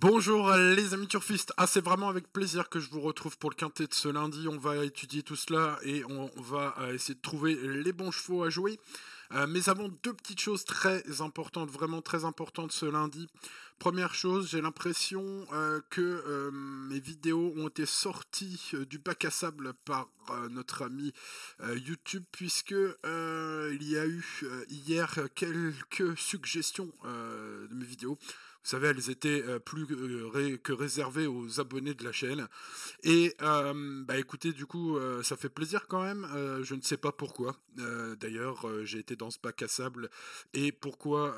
Bonjour les amis turfistes, ah c'est vraiment avec plaisir que je vous retrouve pour le quintet de ce lundi, on va étudier tout cela et on va euh, essayer de trouver les bons chevaux à jouer. Euh, mais avant deux petites choses très importantes, vraiment très importantes ce lundi. Première chose, j'ai l'impression euh, que mes vidéos ont été sorties du bac à sable par notre ami YouTube puisque il y a eu hier quelques suggestions de mes vidéos. Vous savez, elles étaient euh, plus euh, que réservées aux abonnés de la chaîne. Et euh, bah écoutez, du coup, ça fait plaisir quand même. je ne sais pas pourquoi. D'ailleurs, j'ai été dans ce bac à sable. Et pourquoi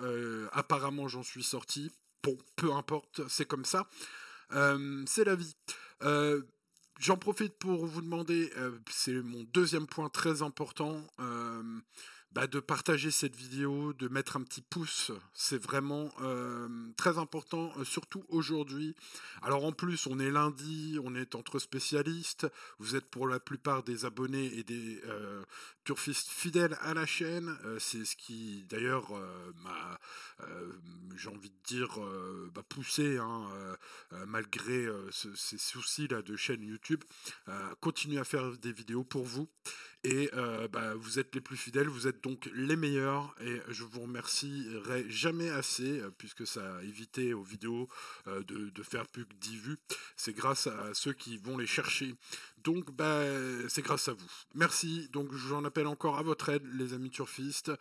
apparemment j'en suis sorti. Bon, peu importe, c'est comme ça. c'est la vie. J'en profite pour vous demander, c'est mon deuxième point très important. Bah, de partager cette vidéo, de mettre un petit pouce, c'est vraiment euh, très important, euh, surtout aujourd'hui. Alors en plus, on est lundi, on est entre spécialistes, vous êtes pour la plupart des abonnés et des euh, turfistes fidèles à la chaîne, c'est ce qui d'ailleurs m'a, j'ai envie de dire, bah, poussé, hein, malgré ces soucis-là de chaîne YouTube, à continuer à faire des vidéos pour vous. Et bah, vous êtes les plus fidèles, vous êtes donc les meilleurs et je vous remercierai jamais assez euh, puisque ça a évité aux vidéos euh, de, faire plus que 10 vues. C'est grâce à ceux qui vont les chercher. Donc bah, c'est grâce à vous. Merci. Donc j'en appelle encore à votre aide les amis turfistes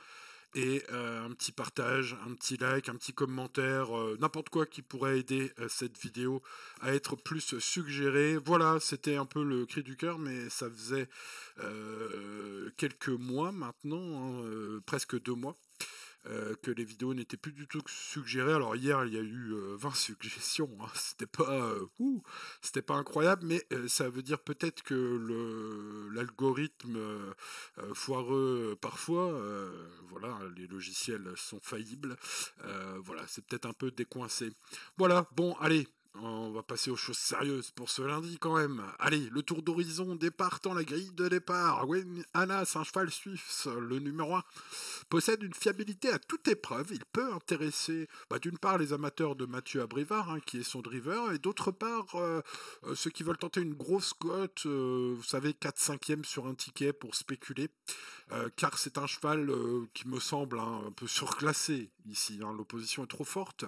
et euh, un petit partage, un petit like, un petit commentaire, n'importe quoi qui pourrait aider cette vidéo à être plus suggérée. Voilà, c'était un peu le cri du cœur, mais ça faisait quelques mois maintenant, hein, euh, presque deux mois. Euh, que les vidéos n'étaient plus du tout suggérées. Alors hier, il y a eu 20 euh, suggestions. Hein. C'était pas, c'était pas incroyable, mais ça veut dire peut-être que l'algorithme foireux parfois. voilà, les logiciels sont faillibles. voilà, c'est peut-être un peu décoincé. Voilà. Bon, allez. On va passer aux choses sérieuses pour ce lundi quand même. Allez, le tour d'horizon départ dans la grille de départ. Wayne Anas, un cheval suisse, le numéro 1, possède une fiabilité à toute épreuve. Il peut intéresser bah, d'une part les amateurs de Mathieu Abrivard, hein, qui est son driver, et d'autre part euh, euh, ceux qui veulent tenter une grosse cote, euh, vous savez, 4-5e sur un ticket pour spéculer. car c'est un cheval qui me semble hein, un peu surclassé ici. Hein. L'opposition est trop forte.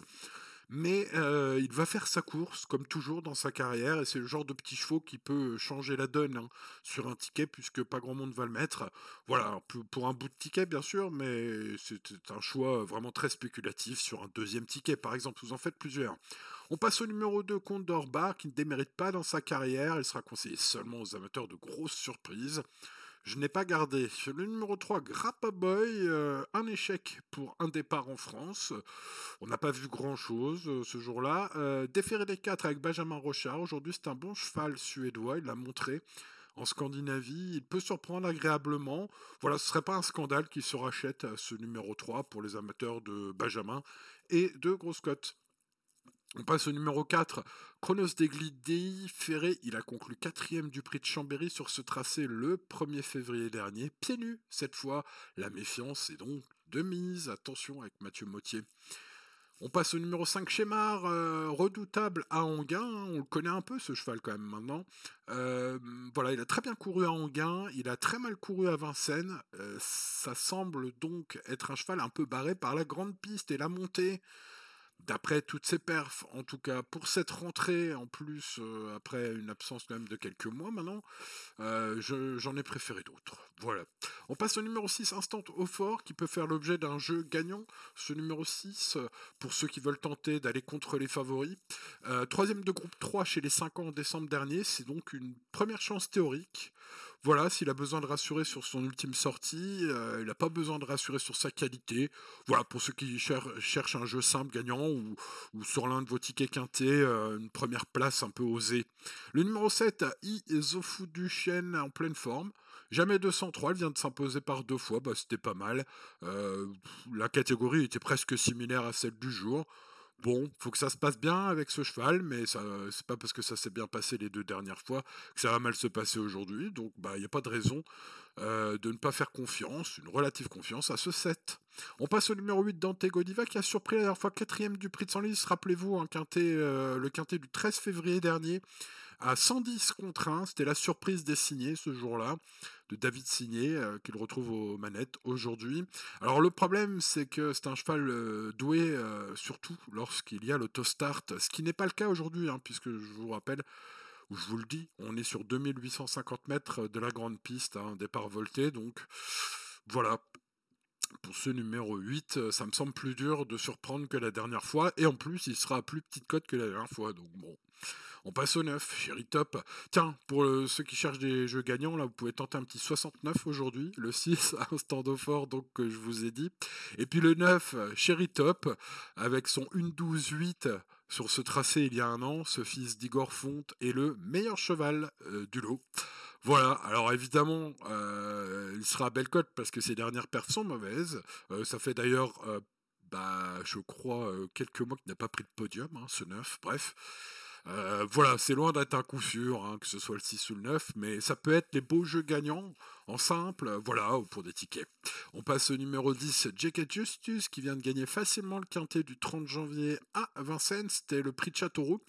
Mais euh, il va faire sa course, comme toujours dans sa carrière, et c'est le genre de petit chevaux qui peut changer la donne hein, sur un ticket, puisque pas grand monde va le mettre. Voilà, pour un bout de ticket, bien sûr, mais c'est un choix vraiment très spéculatif sur un deuxième ticket, par exemple, vous en faites plusieurs. On passe au numéro 2, Comte d'Orbar, qui ne démérite pas dans sa carrière, il sera conseillé seulement aux amateurs de grosses surprises. Je n'ai pas gardé. Le numéro 3, Grappa Boy, euh, un échec pour un départ en France. On n'a pas vu grand-chose euh, ce jour-là. Euh, déféré des 4 avec Benjamin Rochard. Aujourd'hui, c'est un bon cheval suédois, il l'a montré. En Scandinavie, il peut surprendre agréablement. Voilà, ce serait pas un scandale qui se rachète à ce numéro 3 pour les amateurs de Benjamin et de Grosse Cote. On passe au numéro 4, Chronos Deglidei Ferré. Il a conclu quatrième du prix de Chambéry sur ce tracé le 1er février dernier. Pieds nus, cette fois. La méfiance est donc de mise. Attention avec Mathieu Mottier. On passe au numéro 5, Chémar, euh, redoutable à Anguin. On le connaît un peu, ce cheval, quand même, maintenant. Euh, voilà, il a très bien couru à Anguin. Il a très mal couru à Vincennes. Euh, ça semble donc être un cheval un peu barré par la grande piste et la montée d'après toutes ces perfs, en tout cas pour cette rentrée, en plus, euh, après une absence même de quelques mois maintenant, euh, j'en ai préféré d'autres. Voilà. On passe au numéro 6, Instant au fort, qui peut faire l'objet d'un jeu gagnant. Ce numéro 6, pour ceux qui veulent tenter d'aller contre les favoris. Euh, troisième de groupe 3 chez les 5 ans en décembre dernier, c'est donc une première chance théorique. Voilà, s'il a besoin de rassurer sur son ultime sortie, euh, il n'a pas besoin de rassurer sur sa qualité. Voilà, pour ceux qui cherchent un jeu simple, gagnant, ou, sur l'un de vos tickets quintés, euh, une première place un peu osée. Le numéro 7, Izofu Duchenne en pleine forme. Jamais 203, il vient de s'imposer par deux fois, bah, c'était pas mal. Euh, la catégorie était presque similaire à celle du jour. Bon, faut que ça se passe bien avec ce cheval, mais ça, c'est pas parce que ça s'est bien passé les deux dernières fois que ça va mal se passer aujourd'hui. Donc, bah, il n'y a pas de raison euh, de ne pas faire confiance, une relative confiance à ce 7. On passe au numéro 8 Dante Godiva qui a surpris la dernière fois quatrième du prix de Senlis. Rappelez-vous, euh, le quintet du 13 février dernier à 110 contre 1. C'était la surprise des signés ce jour-là, de David Signé, euh, qu'il retrouve aux manettes aujourd'hui. Alors le problème, c'est que c'est un cheval euh, doué, euh, surtout lorsqu'il y a l'autostart, ce qui n'est pas le cas aujourd'hui, hein, puisque je vous rappelle, ou je vous le dis, on est sur 2850 mètres de la grande piste, un hein, départ volté, donc voilà, pour ce numéro 8, ça me semble plus dur de surprendre que la dernière fois. Et en plus, il sera plus petite cote que la dernière fois. Donc bon, on passe au 9, chéri top. Tiens, pour ceux qui cherchent des jeux gagnants, là, vous pouvez tenter un petit 69 aujourd'hui. Le 6, un stand fort, donc, que je vous ai dit. Et puis le 9, chéri top, avec son 1-12-8 sur ce tracé il y a un an. Ce fils d'Igor Fonte est le meilleur cheval euh, du lot. Voilà, alors évidemment, euh, il sera à belle cote parce que ses dernières perfs sont mauvaises. Euh, ça fait d'ailleurs, bah, je crois, quelques mois qu'il n'a pas pris de podium, hein, ce 9, bref. Euh, voilà, c'est loin d'être un coup sûr, hein, que ce soit le 6 ou le 9, mais ça peut être les beaux jeux gagnants en simple, voilà, pour des tickets. On passe au numéro 10, Jacket Justus, qui vient de gagner facilement le quintet du 30 janvier à Vincennes, c'était le prix de Châteauroux.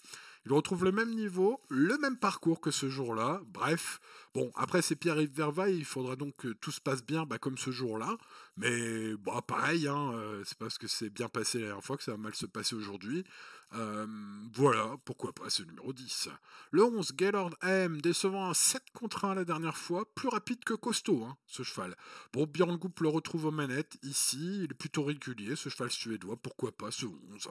Il retrouve le même niveau, le même parcours que ce jour-là. Bref, bon, après c'est Pierre-Yves Vervaille, il faudra donc que tout se passe bien bah, comme ce jour-là. Mais bon, pareil, hein, euh, c'est parce que c'est bien passé la dernière fois que ça va mal se passer aujourd'hui. Voilà, pourquoi pas ce numéro 10. Le 11, Gaylord M, décevant un 7 contre 1 la dernière fois, plus rapide que costaud, hein, ce cheval. Bon, Björn Goop le retrouve aux manettes, ici, il est plutôt régulier, ce cheval suédois, pourquoi pas ce 11.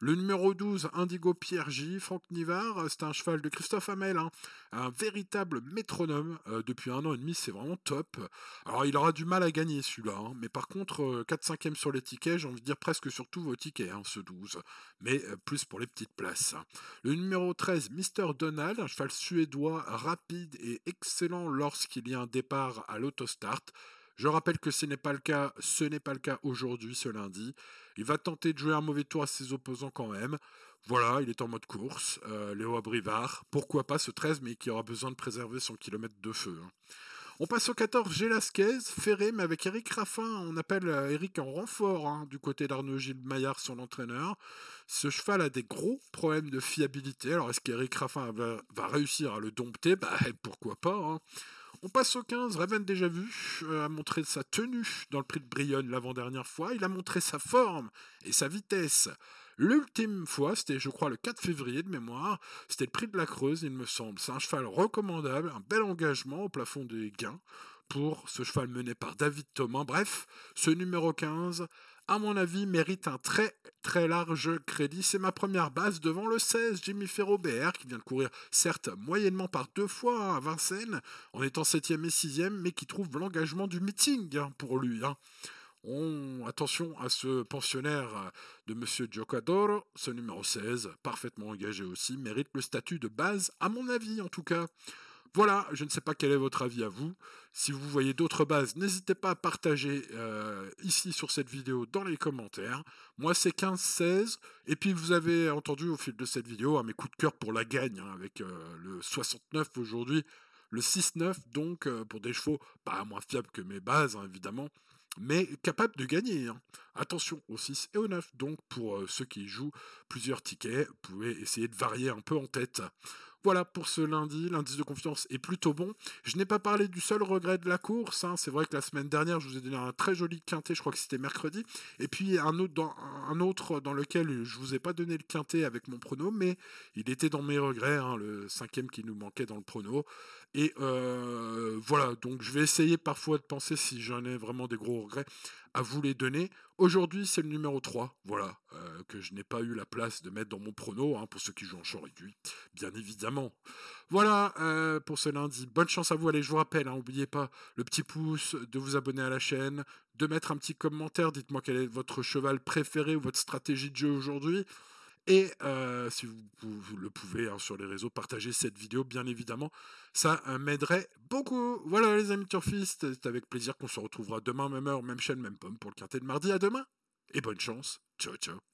Le numéro 12, Indigo Pierre J, Franck Nivard, c'est un cheval de Christophe Hamel, hein, un véritable métronome, euh, depuis un an et demi, c'est vraiment top. Alors il aura du mal à gagner celui-là, hein, mais par contre, 4-5e euh, sur les tickets, j'ai envie de dire presque sur tous vos tickets, ce 12. Mais plus pour les petites places. Le numéro 13, Mr. Donald, un cheval suédois rapide et excellent lorsqu'il y a un départ à l'autostart. Je rappelle que ce n'est pas le cas, ce n'est pas le cas aujourd'hui, ce lundi. Il va tenter de jouer un mauvais tour à ses opposants quand même. Voilà, il est en mode course. Euh, Léo Abrivard, pourquoi pas ce 13, mais qui aura besoin de préserver son kilomètre de feu. Hein. On passe au 14, Gélasquez, Ferré, mais avec Eric Raffin, on appelle euh, Eric en renfort hein, du côté d'Arnaud Gilles Maillard, son entraîneur. Ce cheval a des gros problèmes de fiabilité. Alors, est-ce qu'Eric Raffin va, réussir à le dompter? Bah, pourquoi pas. Hein. On passe au 15. Raven, déjà vu, euh, a montré sa tenue dans le prix de Brionne l'avant-dernière fois. Il a montré sa forme et sa vitesse. L'ultime fois, c'était je crois le 4 février de mémoire, c'était le prix de la Creuse, il me semble. C'est un cheval recommandable, un bel engagement au plafond des gains pour ce cheval mené par David Thomas. Bref, ce numéro 15, à mon avis, mérite un très très large crédit. C'est ma première base devant le 16, Jimmy Ferrobert, qui vient de courir certes moyennement par deux fois à Vincennes, en étant 7e et 6e, mais qui trouve l'engagement du meeting hein, pour lui. Hein. On, attention à ce pensionnaire de Monsieur Giocadoro, ce numéro 16, parfaitement engagé aussi, mérite le statut de base, à mon avis en tout cas. Voilà, je ne sais pas quel est votre avis à vous. Si vous voyez d'autres bases, n'hésitez pas à partager euh, ici sur cette vidéo dans les commentaires. Moi, c'est 15-16. Et puis, vous avez entendu au fil de cette vidéo mes coups de cœur pour la gagne, hein, avec euh, le 69 aujourd'hui, le 6-9, donc euh, pour des chevaux pas moins fiables que mes bases, hein, évidemment mais capable de gagner. Hein. Attention au 6 et au 9. Donc pour ceux qui jouent plusieurs tickets, vous pouvez essayer de varier un peu en tête. Voilà pour ce lundi, l'indice de confiance est plutôt bon. Je n'ai pas parlé du seul regret de la course. Hein. C'est vrai que la semaine dernière, je vous ai donné un très joli quintet, je crois que c'était mercredi. Et puis un autre, dans, lequel je vous ai pas donné le quintet avec mon prono, mais il était dans mes regrets, hein, le cinquième qui nous manquait dans le prono. Et euh, voilà, donc je vais essayer parfois de penser si j'en ai vraiment des gros regrets à vous les donner. Aujourd'hui, c'est le numéro 3, voilà, euh, que je n'ai pas eu la place de mettre dans mon prono, hein, pour ceux qui jouent en champ réduit, bien évidemment. Voilà euh, pour ce lundi. Bonne chance à vous. Allez, je vous rappelle, n'oubliez hein, pas le petit pouce, de vous abonner à la chaîne, de mettre un petit commentaire. Dites-moi quel est votre cheval préféré ou votre stratégie de jeu aujourd'hui. Et si vous, le pouvez hein, sur les réseaux, partagez cette vidéo, bien évidemment. Ça m'aiderait beaucoup. Voilà les amis turfistes, c'est avec plaisir qu'on se retrouvera demain, même heure, même chaîne, même pomme pour le quintet de mardi. À demain et bonne chance. Ciao, ciao.